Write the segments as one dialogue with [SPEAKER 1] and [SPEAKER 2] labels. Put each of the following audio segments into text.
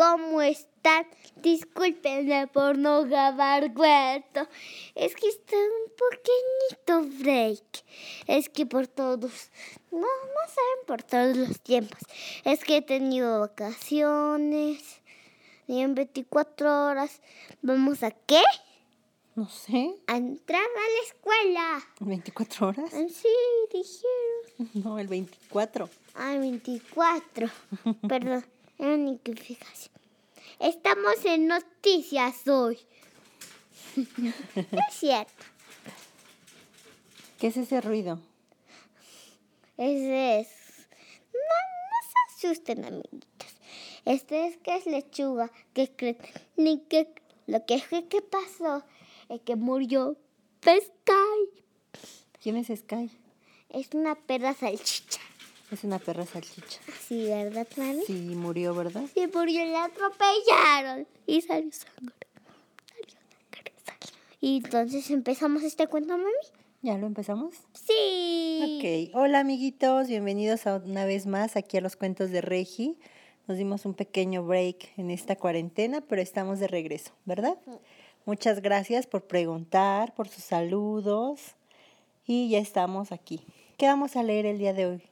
[SPEAKER 1] ¿Cómo están? Discúlpenme por no grabar cuento. Es que está un pequeñito break. Es que por todos, no, no saben por todos los tiempos. Es que he tenido vacaciones. Y en 24 horas, ¿vamos a qué?
[SPEAKER 2] No sé.
[SPEAKER 1] A entrar a la escuela.
[SPEAKER 2] ¿24 horas?
[SPEAKER 1] Sí, dijeron.
[SPEAKER 2] No, el 24.
[SPEAKER 1] Ay, 24. Perdón. Estamos en noticias hoy. Es cierto.
[SPEAKER 2] ¿Qué es ese ruido?
[SPEAKER 1] Ese es. No, no se asusten, amiguitos. Este es que es lechuga. Que creen? Ni que. Lo que fue que pasó es que murió Sky.
[SPEAKER 2] ¿Quién es Sky?
[SPEAKER 1] Es una perra salchicha.
[SPEAKER 2] Es una perra salchicha.
[SPEAKER 1] Sí, ¿verdad, mami?
[SPEAKER 2] Sí, murió, ¿verdad?
[SPEAKER 1] Sí, murió, la atropellaron. Y salió sangre. Salió sangre, salió. Y entonces empezamos este cuento, mami.
[SPEAKER 2] ¿Ya lo empezamos?
[SPEAKER 1] Sí.
[SPEAKER 2] Ok. Hola, amiguitos. Bienvenidos a una vez más aquí a los cuentos de Regi. Nos dimos un pequeño break en esta cuarentena, pero estamos de regreso, ¿verdad? Muchas gracias por preguntar, por sus saludos. Y ya estamos aquí. ¿Qué vamos a leer el día de hoy?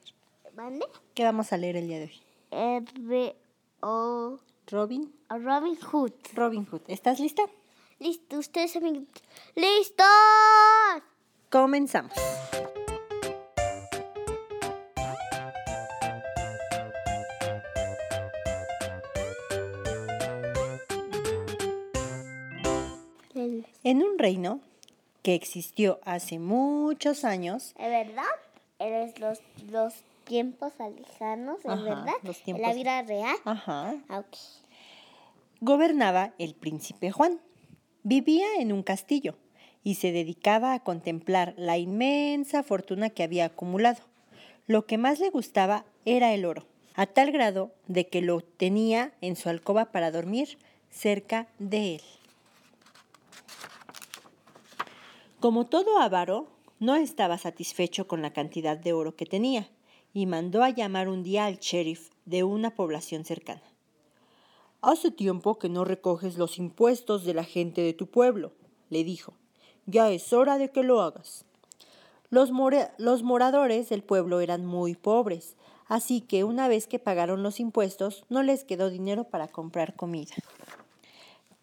[SPEAKER 1] ¿Mande?
[SPEAKER 2] ¿Qué vamos a leer el día de hoy?
[SPEAKER 1] R O
[SPEAKER 2] Robin.
[SPEAKER 1] Robin Hood.
[SPEAKER 2] Robin Hood. ¿Estás lista?
[SPEAKER 1] Listo, ustedes amiguitos. ¡Listos!
[SPEAKER 2] Comenzamos. En un reino que existió hace muchos años,
[SPEAKER 1] ¿Es verdad? Eres los, los tiempos lejanos, ¿es
[SPEAKER 2] Ajá,
[SPEAKER 1] verdad?
[SPEAKER 2] los
[SPEAKER 1] En la vida real.
[SPEAKER 2] ajá,
[SPEAKER 1] Ah, ok.
[SPEAKER 2] gobernaba el príncipe Juan. Vivía en un castillo y se dedicaba a contemplar la inmensa fortuna que había acumulado. Lo que más le gustaba era el oro, a tal grado de que lo tenía en su alcoba para dormir cerca de él. Como todo avaro, no estaba satisfecho con la cantidad de oro que tenía y mandó a llamar un día al sheriff de una población cercana. Hace tiempo que no recoges los impuestos de la gente de tu pueblo, le dijo. Ya es hora de que lo hagas. Los, los moradores del pueblo eran muy pobres, así que una vez que pagaron los impuestos no les quedó dinero para comprar comida.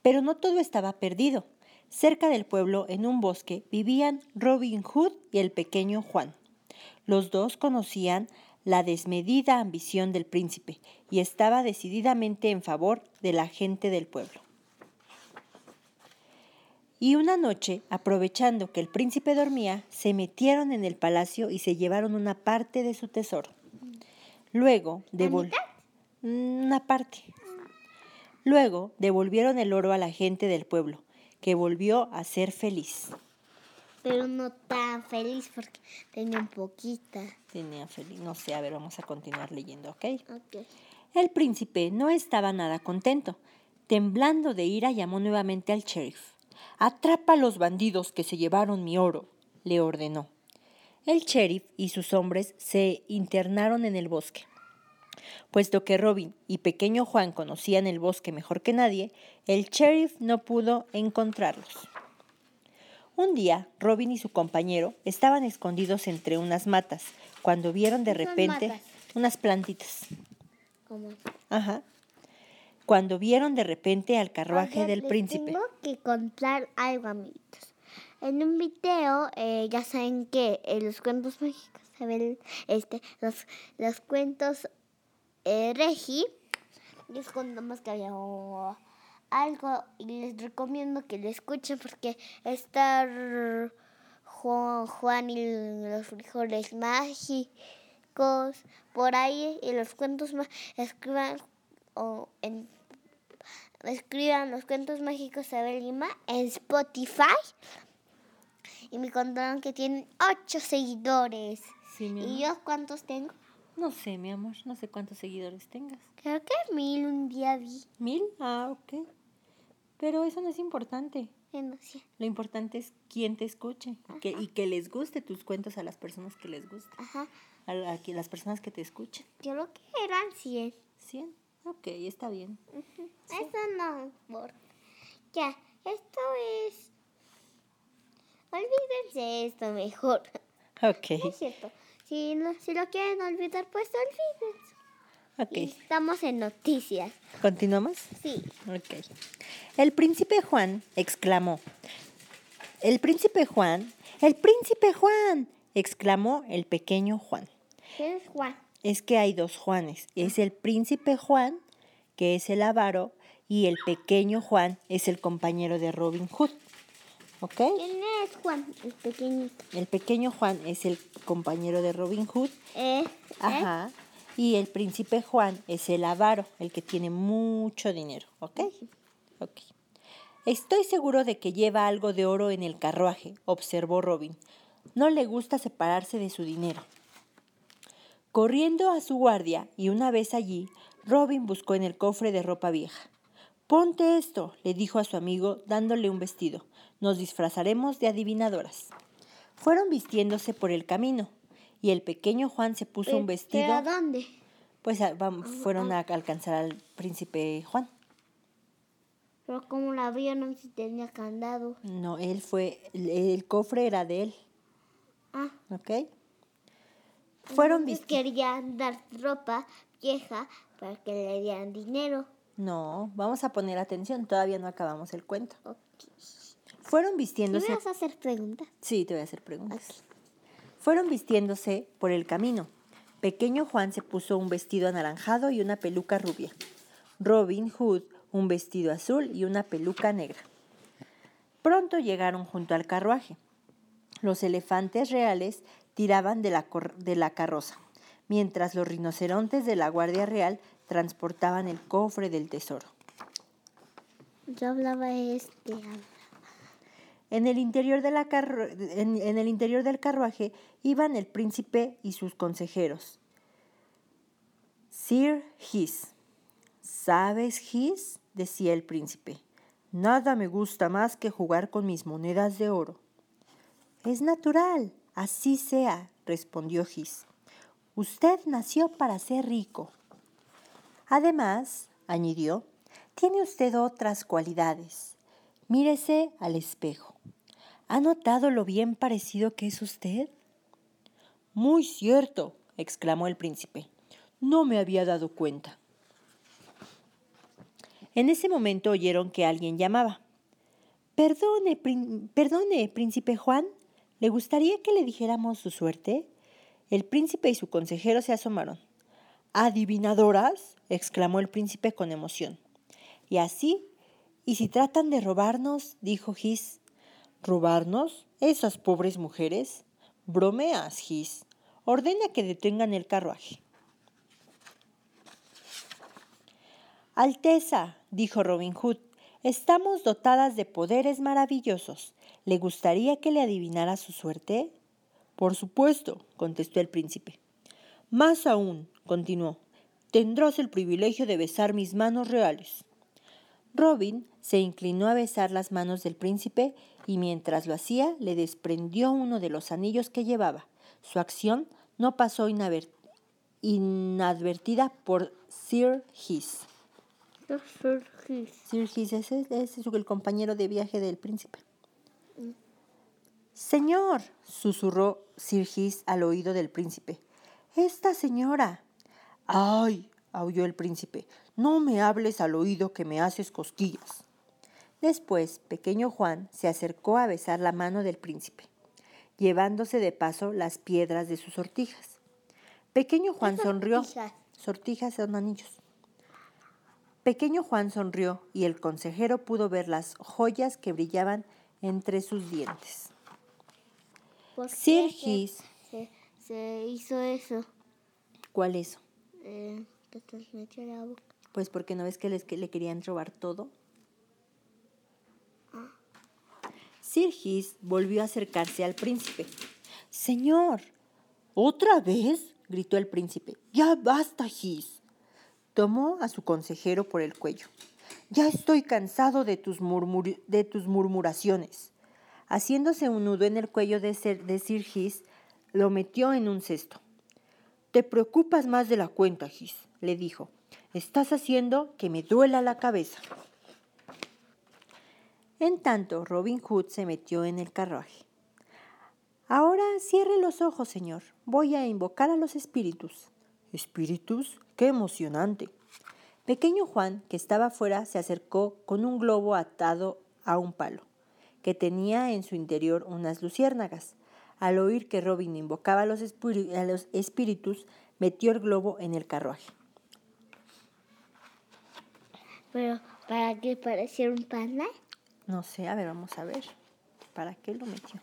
[SPEAKER 2] Pero no todo estaba perdido. Cerca del pueblo, en un bosque, vivían Robin Hood y el pequeño Juan. Los dos conocían la desmedida ambición del príncipe y estaba decididamente en favor de la gente del pueblo. Y una noche, aprovechando que el príncipe dormía, se metieron en el palacio y se llevaron una parte de su tesoro. Luego devol- una parte. Luego devolvieron el oro a la gente del pueblo, que volvió a ser feliz.
[SPEAKER 1] Pero no tan feliz porque tenía un poquita.
[SPEAKER 2] Tenía feliz, no sé, a ver, vamos a continuar leyendo, ¿ok?
[SPEAKER 1] Ok.
[SPEAKER 2] El príncipe no estaba nada contento. Temblando de ira, llamó nuevamente al sheriff. Atrapa a los bandidos que se llevaron mi oro, le ordenó. El sheriff y sus hombres se internaron en el bosque. Puesto que Robin y pequeño Juan conocían el bosque mejor que nadie, el sheriff no pudo encontrarlos. Un día, Robin y su compañero estaban escondidos entre unas matas, cuando vieron de
[SPEAKER 1] ¿Qué son
[SPEAKER 2] repente
[SPEAKER 1] matas?
[SPEAKER 2] unas plantitas.
[SPEAKER 1] ¿Cómo?
[SPEAKER 2] Ajá. Cuando vieron de repente al carruaje del
[SPEAKER 1] les
[SPEAKER 2] príncipe.
[SPEAKER 1] Tengo que contar algo, amiguitos. En un video, eh, ya saben que eh, los cuentos mágicos, ¿saben? Este, los, los cuentos eh, Regi, les contamos que había oh, algo y les recomiendo que lo escuchen porque está Juan, Juan y los frijoles mágicos por ahí y los cuentos más escriban o en escriban los cuentos mágicos de Lima en Spotify y me contaron que tienen ocho seguidores.
[SPEAKER 2] Sí, mi
[SPEAKER 1] ¿Y yo cuántos tengo?
[SPEAKER 2] No sé, mi amor, no sé cuántos seguidores tengas.
[SPEAKER 1] Creo que mil un día vi.
[SPEAKER 2] ¿Mil? Ah, ok. Pero eso no es importante.
[SPEAKER 1] No.
[SPEAKER 2] Lo importante es quién te escuche y que, y que les guste tus cuentos a las personas que les gusta,
[SPEAKER 1] Ajá.
[SPEAKER 2] a, a que- las personas que te escuchen.
[SPEAKER 1] Yo creo que eran 100.
[SPEAKER 2] ¿Cien? Ok, está bien.
[SPEAKER 1] Eso no importa. Ya, esto es... Olvídense de esto mejor.
[SPEAKER 2] Ok,
[SPEAKER 1] No es cierto. Si, no- si lo quieren olvidar, pues olvídense. Estamos en noticias.
[SPEAKER 2] ¿Continuamos?
[SPEAKER 1] Sí.
[SPEAKER 2] Ok. El príncipe Juan exclamó. El príncipe Juan, el príncipe Juan, exclamó el pequeño Juan.
[SPEAKER 1] ¿Quién es Juan?
[SPEAKER 2] Es que hay dos Juanes. Es el príncipe Juan, que es el avaro, y el pequeño Juan es el compañero de Robin Hood. ¿Ok?
[SPEAKER 1] ¿Quién es Juan? El pequeñito.
[SPEAKER 2] El pequeño Juan es el compañero de Robin Hood.
[SPEAKER 1] Eh, ¿eh?
[SPEAKER 2] Y el príncipe Juan es el avaro, el que tiene mucho dinero. ¿Ok? Ok. Estoy seguro de que lleva algo de oro en el carruaje, observó Robin. No le gusta separarse de su dinero. Corriendo a su guardia y una vez allí, Robin buscó en el cofre de ropa vieja. Ponte esto, le dijo a su amigo dándole un vestido. Nos disfrazaremos de adivinadoras. Fueron vistiéndose por el camino y el pequeño Juan se puso un vestido.
[SPEAKER 1] ¿Pero a dónde?
[SPEAKER 2] Pues a- vam- fueron a alcanzar al príncipe Juan.
[SPEAKER 1] Pero como la abrieron si tenía candado.
[SPEAKER 2] No, él fue, el, el cofre era de él,
[SPEAKER 1] Ah,
[SPEAKER 2] ¿ok? Fueron vistiendo.
[SPEAKER 1] querían dar ropa vieja para que le dieran dinero.
[SPEAKER 2] No, vamos a poner atención, todavía no acabamos el cuento.
[SPEAKER 1] Ok.
[SPEAKER 2] Fueron
[SPEAKER 1] ¿Sí
[SPEAKER 2] vistiéndose.
[SPEAKER 1] me vas a hacer preguntas?
[SPEAKER 2] Sí, te voy a hacer preguntas.
[SPEAKER 1] Ok.
[SPEAKER 2] Fueron vistiéndose por el camino. Pequeño Juan se puso un vestido anaranjado y una peluca rubia. Robin Hood un vestido azul y una peluca negra. Pronto llegaron junto al carruaje. Los elefantes reales tiraban de la, carroza, mientras los rinocerontes de la Guardia Real transportaban el cofre del tesoro.
[SPEAKER 1] Yo hablaba este.
[SPEAKER 2] En el, interior en- el interior del carruaje iban el príncipe y sus consejeros. Sir His. ¿Sabes, His? decía el príncipe. Nada me gusta más que jugar con mis monedas de oro. Es natural, así sea, respondió His. Usted nació para ser rico. Además, añadió, tiene usted otras cualidades. Mírese al espejo. ¿Ha notado lo bien parecido que es usted? Muy cierto, exclamó el príncipe. No me había dado cuenta. En ese momento oyeron que alguien llamaba. Perdone, perdone, príncipe Juan, ¿le gustaría que le dijéramos su suerte? El príncipe y su consejero se asomaron. ¿Adivinadoras? exclamó el príncipe con emoción. Y así, ¿y si tratan de robarnos? dijo Gis. ¿Robarnos? ¿Esas pobres mujeres? Bromeas, Gis. Ordena que detengan el carruaje. Alteza, dijo Robin Hood, estamos dotadas de poderes maravillosos. ¿Le gustaría que le adivinara su suerte? Por supuesto, contestó el príncipe. Más aún, continuó, tendrás el privilegio de besar mis manos reales. Robin se inclinó a besar las manos del príncipe y mientras lo hacía le desprendió uno de los anillos que llevaba. Su acción no pasó inadvertida por Sir His.
[SPEAKER 1] Soy Gis.
[SPEAKER 2] Sir His es, el- es el compañero de viaje del príncipe. Señor, susurró Sir His al oído del príncipe. Esta señora. Ay, aulló el príncipe, no me hables al oído que me haces cosquillas. Después, pequeño Juan se acercó a besar la mano del príncipe, llevándose de paso las piedras de sus sortijas. Pequeño Juan
[SPEAKER 1] ¿Qué
[SPEAKER 2] sonrió.
[SPEAKER 1] sortijas?
[SPEAKER 2] Son anillos. Pequeño Juan sonrió y el consejero pudo ver las joyas que brillaban entre sus dientes.
[SPEAKER 1] ¿Por qué
[SPEAKER 2] Sir
[SPEAKER 1] se-
[SPEAKER 2] His.
[SPEAKER 1] se, se hizo eso?
[SPEAKER 2] ¿Cuál es?
[SPEAKER 1] Eh, que te metió en la boca.
[SPEAKER 2] Pues porque no ves que, les, que le querían robar todo. Sir His volvió a acercarse al príncipe. Señor, ¿otra vez? gritó el príncipe. Ya basta, His. Tomó a su consejero por el cuello. Ya estoy cansado de tus, murmur- de tus murmuraciones. Haciéndose un nudo en el cuello de, de Sir His, lo metió en un cesto. Te preocupas más de la cuenta, Gis, le dijo. Estás haciendo que me duela la cabeza. En tanto, Robin Hood se metió en el carruaje. Ahora cierre los ojos, señor. Voy a invocar a los espíritus. ¿Espíritus? ¡Qué emocionante! Pequeño Juan, que estaba fuera, se acercó con un globo atado a un palo, que tenía en su interior unas luciérnagas. Al oír que Robin invocaba a los, a los espíritus, metió el globo en el carruaje.
[SPEAKER 1] ¿Pero para qué parecía un panda?
[SPEAKER 2] No sé, a ver, vamos a ver. ¿Para qué lo metió?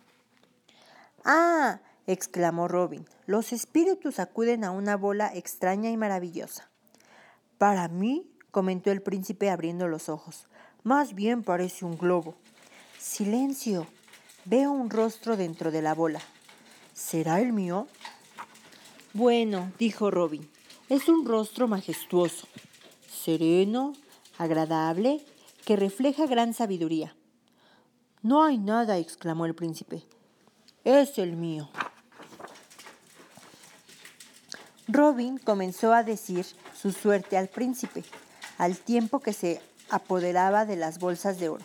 [SPEAKER 2] ¡Ah! exclamó Robin. Los espíritus acuden a una bola extraña y maravillosa. Para mí, comentó el príncipe abriendo los ojos, más bien parece un globo. Silencio. Veo un rostro dentro de la bola. ¿Será el mío? Bueno, dijo Robin, es un rostro majestuoso, sereno, agradable, que refleja gran sabiduría. No hay nada, exclamó el príncipe. Es el mío. Robin comenzó a decir su suerte al príncipe, al tiempo que se apoderaba de las bolsas de oro.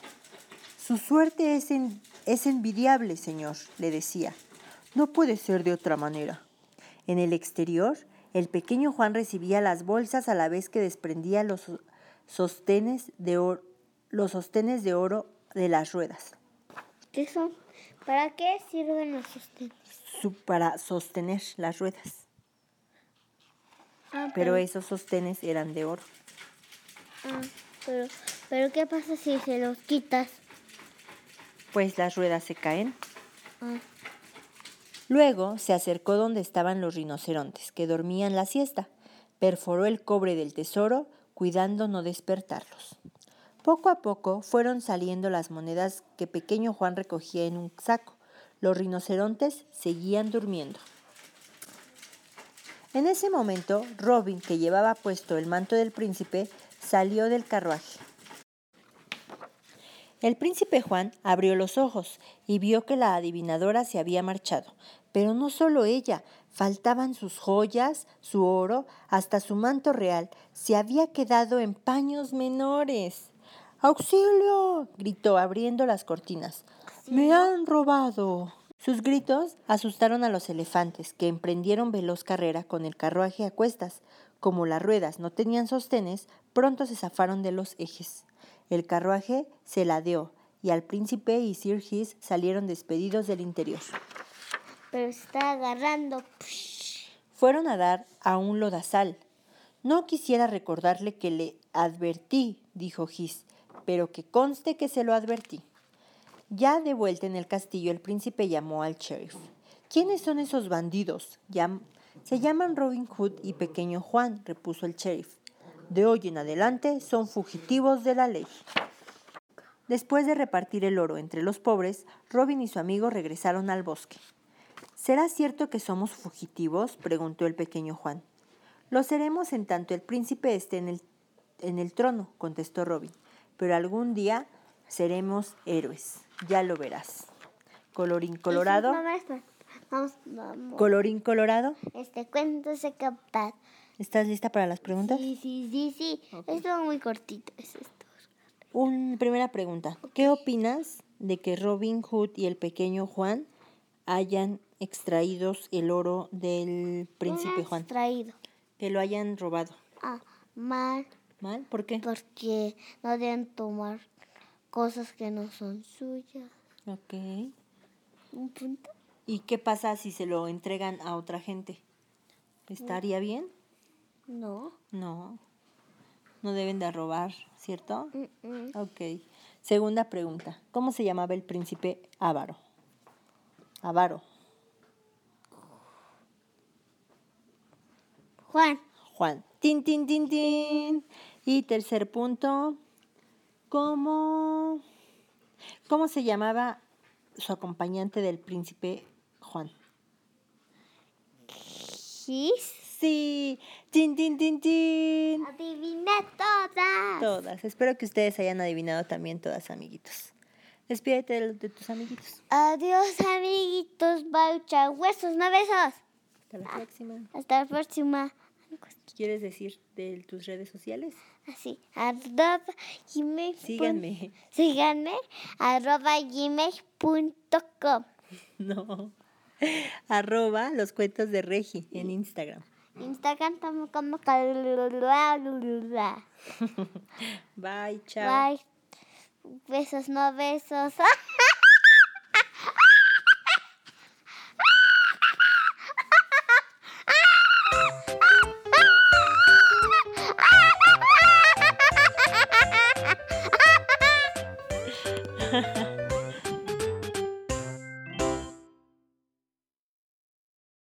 [SPEAKER 2] Su suerte es, es envidiable, señor, le decía. No puede ser de otra manera. En el exterior, el pequeño Juan recibía las bolsas a la vez que desprendía los sostenes de oro, los sostenes de oro de las ruedas.
[SPEAKER 1] ¿Qué son? ¿Para qué sirven los sostenes?
[SPEAKER 2] para sostener las ruedas. Ah, pero esos sostenes eran de oro.
[SPEAKER 1] Ah, pero, pero ¿qué pasa si se los quitas?
[SPEAKER 2] Pues las ruedas se caen. Ah. Luego se acercó donde estaban los rinocerontes, que dormían la siesta. Perforó el cobre del tesoro, cuidando no despertarlos. Poco a poco fueron saliendo las monedas que pequeño Juan recogía en un saco. Los rinocerontes seguían durmiendo. En ese momento, Robin, que llevaba puesto el manto del príncipe, salió del carruaje. El príncipe Juan abrió los ojos y vio que la adivinadora se había marchado. Pero no solo ella, faltaban sus joyas, su oro, hasta su manto real. Se había quedado en paños menores. ¡Auxilio! gritó abriendo las cortinas. ¡Me han robado! Sus gritos asustaron a los elefantes, que emprendieron veloz carrera con el carruaje a cuestas. Como las ruedas no tenían sostenes, pronto se zafaron de los ejes. El carruaje se ladeó, y al príncipe y Sir His salieron despedidos del interior.
[SPEAKER 1] Pero está agarrando.
[SPEAKER 2] Fueron a dar a un lodazal. No quisiera recordarle que le advertí, dijo His, pero que conste que se lo advertí. Ya de vuelta en el castillo, el príncipe llamó al sheriff. ¿Quiénes son esos bandidos? se llaman Robin Hood y Pequeño Juan, repuso el sheriff. De hoy en adelante son fugitivos de la ley. Después de repartir el oro entre los pobres, Robin y su amigo regresaron al bosque. ¿Será cierto que somos fugitivos? preguntó el pequeño Juan. Lo seremos en tanto el príncipe esté en el, en el trono, contestó Robin, pero algún día seremos héroes. Ya lo verás. Colorín colorado.
[SPEAKER 1] Vamos, vamos.
[SPEAKER 2] Colorín colorado.
[SPEAKER 1] Este cuento se capta.
[SPEAKER 2] ¿Estás lista para las preguntas?
[SPEAKER 1] Sí, sí, sí, sí. Esto es muy cortito. Es esto.
[SPEAKER 2] Una primera pregunta. ¿Qué opinas de que Robin Hood y el pequeño Juan hayan extraído el oro del príncipe Juan?
[SPEAKER 1] Extraído.
[SPEAKER 2] Que lo hayan robado.
[SPEAKER 1] Ah, mal.
[SPEAKER 2] ¿Mal? ¿Por qué?
[SPEAKER 1] Porque no deben tomar cosas que no son suyas.
[SPEAKER 2] Ok.
[SPEAKER 1] ¿Un punto?
[SPEAKER 2] ¿Y qué pasa si se lo entregan a otra gente? ¿Estaría bien?
[SPEAKER 1] No.
[SPEAKER 2] No. No deben de robar, ¿cierto? Ok. Segunda pregunta. ¿Cómo se llamaba el príncipe Ávaro? Avaro.
[SPEAKER 1] Juan.
[SPEAKER 2] Juan. Tin, tin, tin, tin. Y tercer punto. ¿Cómo, cómo se llamaba su acompañante del príncipe Juan?
[SPEAKER 1] ¿Gis?
[SPEAKER 2] Sí, tin, tin, tin, tin.
[SPEAKER 1] Adiviné todas.
[SPEAKER 2] Todas. Espero que ustedes hayan adivinado también todas, amiguitos. Despídete de, tus amiguitos.
[SPEAKER 1] Adiós, amiguitos. Bye, huesos, no besos.
[SPEAKER 2] Hasta la próxima.
[SPEAKER 1] Hasta la próxima.
[SPEAKER 2] ¿Quieres decir de tus redes sociales?
[SPEAKER 1] Así, arroba gmail.
[SPEAKER 2] Síganme.
[SPEAKER 1] Síganme, arroba gmail.com.
[SPEAKER 2] No. Arroba los cuentos de Regi en Instagram.
[SPEAKER 1] Instagram como como
[SPEAKER 2] Bye, chao.
[SPEAKER 1] Bye. Besos, no besos.